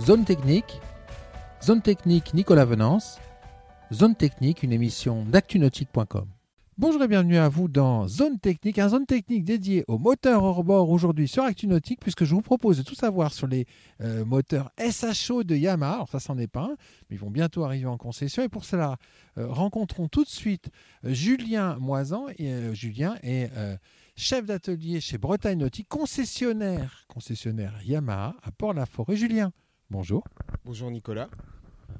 Zone Technique, Zone Technique Nicolas Venance, Zone Technique, une émission d'actunautique.com. Bonjour et bienvenue à vous dans Zone Technique, un zone technique dédié aux moteurs hors bord aujourd'hui sur ActuNautique, puisque je vous propose de tout savoir sur les euh, moteurs SHO de Yamaha. Alors ça, c'en est pas un, mais ils vont bientôt arriver en concession. Et pour cela, euh, rencontrons tout de suite euh, Julien Moisan. Julien est chef d'atelier chez Bretagne Nautique, concessionnaire, concessionnaire Yamaha à Port-la-Forêt. Julien, bonjour. Bonjour Nicolas.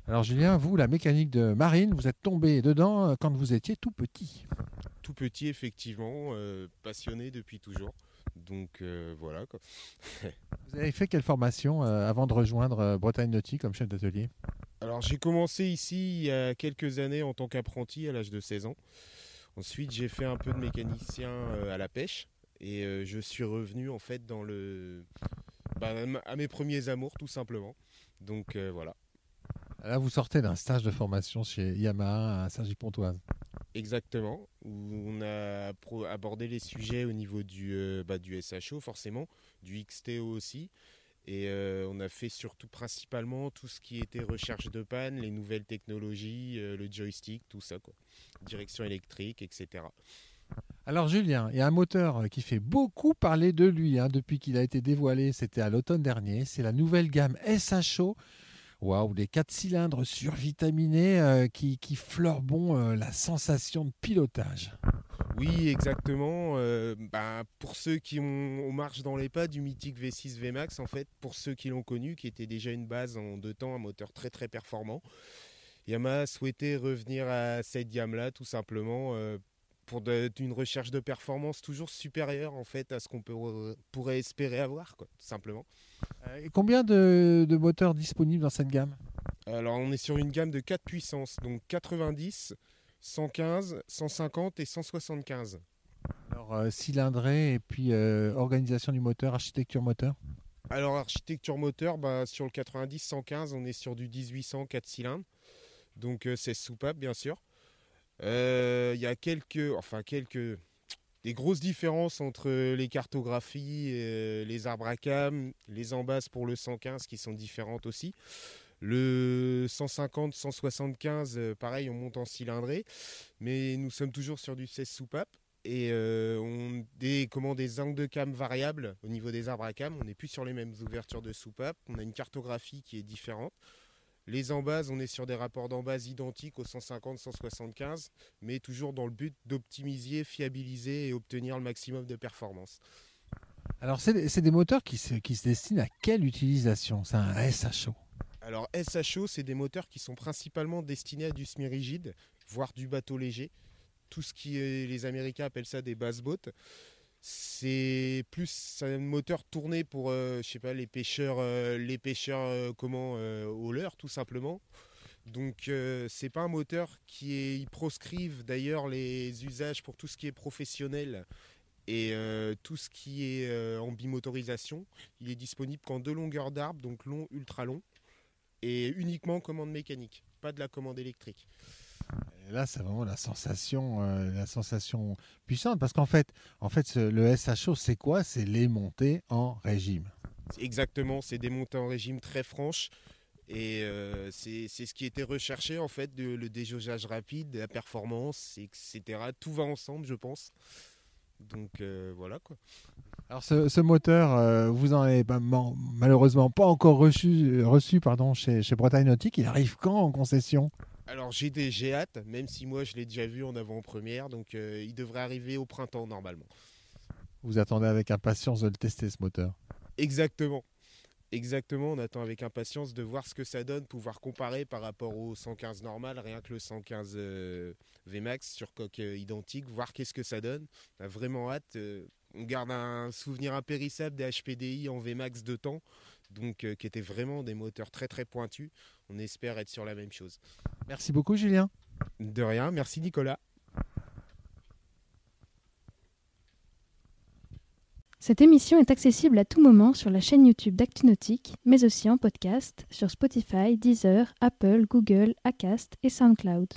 Alors Julien, vous, la mécanique de marine, vous êtes tombé dedans quand vous étiez tout petit tout petit, effectivement, euh, passionné depuis toujours. Donc euh, voilà. Quoi. Vous avez fait quelle formation euh, avant de rejoindre Bretagne Nautique comme chef d'atelier? Alors j'ai commencé ici il y a quelques années en tant qu'apprenti à l'âge de 16 ans. Ensuite j'ai fait un peu de mécanicien à la pêche et je suis revenu en fait dans le bah, à mes premiers amours tout simplement. Donc voilà. Là vous sortez d'un stage de formation chez Yamaha à Saint-Gilles-Pontoise. Exactement, où on a abordé les sujets au niveau du, euh, bah, du SHO forcément, du XTO aussi, et euh, on a fait surtout principalement tout ce qui était recherche de panne, les nouvelles technologies, euh, le joystick, tout ça, quoi. direction électrique, etc. Alors Julien, il y a un moteur qui fait beaucoup parler de lui hein, depuis qu'il a été dévoilé, c'était à l'automne dernier, c'est la nouvelle gamme SHO Waouh, les quatre cylindres survitaminés euh, qui, qui fleurent bon euh, la sensation de pilotage. Oui, exactement. Euh, bah, pour ceux qui ont, marche dans les pas du mythique V6 VMAX, en fait, pour ceux qui l'ont connu, qui était déjà une base en deux temps, un moteur très très performant, Yamaha souhaitait revenir à cette gamme-là, tout simplement, pour une recherche de performance toujours supérieure en fait à ce qu'on pourrait espérer avoir, quoi, tout simplement. Euh, et combien de, moteurs disponibles dans cette gamme? Alors on est sur une gamme de 4 puissances, donc 90, 115, 150 et 175. Alors euh, cylindrée et puis euh, organisation du moteur, architecture moteur? Alors architecture moteur, bah, sur le 90, 115, on est sur du 1800 4 cylindres, donc c'est soupape bien sûr. Il y a quelques, enfin quelques, des grosses différences entre les cartographies, et les arbres à cam, les embasses pour le 115 qui sont différentes aussi. Le 150, 175, euh, pareil, on monte en cylindré, mais nous sommes toujours sur du 16 soupape et euh, on des comment des angles de cam variables au niveau des arbres à cam. On n'est plus sur les mêmes ouvertures de soupape. On a une cartographie qui est différente. Les embases, on est sur des rapports d'embase identiques aux 150-175, mais toujours dans le but d'optimiser, fiabiliser et obtenir le maximum de performance. Alors, c'est des moteurs qui se, qui se destinent à quelle utilisation? C'est un SHO Alors, SHO, c'est des moteurs qui sont principalement destinés à du semi-rigide, voire du bateau léger. Tout ce qui est, les Américains appellent ça des bass boats c'est plus un moteur tourné pour euh, je sais pas les pêcheurs euh, les pêcheurs euh, comment au leurre tout simplement. Donc c'est pas un moteur qui est ils proscrivent d'ailleurs les usages pour tout ce qui est professionnel et tout ce qui est en bimotorisation il est disponible qu'en deux longueurs d'arbre donc long ultra long et uniquement commande mécanique pas de la commande électrique là, c'est vraiment la sensation, euh, la sensation puissante, parce qu'en fait, en fait, le SHO, c'est quoi? C'est les montées en régime. Exactement, c'est des montées en régime très franches. Et euh, c'est ce qui était recherché en fait, le déjaugeage rapide, la performance, etc. Tout va ensemble, je pense. Donc euh, voilà quoi. Alors ce, moteur, vous en avez malheureusement pas encore reçu, reçu pardon, chez, chez Bretagne Nautique. Il arrive quand en concession? Alors j'ai des j'ai hâte, même si moi je l'ai déjà vu en avant-première, donc euh, il devrait arriver au printemps normalement. Vous attendez avec impatience de le tester ce moteur Exactement. Exactement, on attend avec impatience de voir ce que ça donne, pouvoir comparer par rapport au 115 normal, rien que le 115 euh, VMAX sur coque euh, identique, voir qu'est-ce que ça donne. On a vraiment hâte. on garde un souvenir impérissable des HPDI en VMAX de temps, donc qui étaient vraiment des moteurs très très pointus. On espère être sur la même chose. Merci beaucoup Julien. De rien, merci Nicolas. Cette émission est accessible à tout moment sur la chaîne YouTube d'ActuNautique, mais aussi en podcast sur Spotify, Deezer, Apple, Google, Acast et SoundCloud.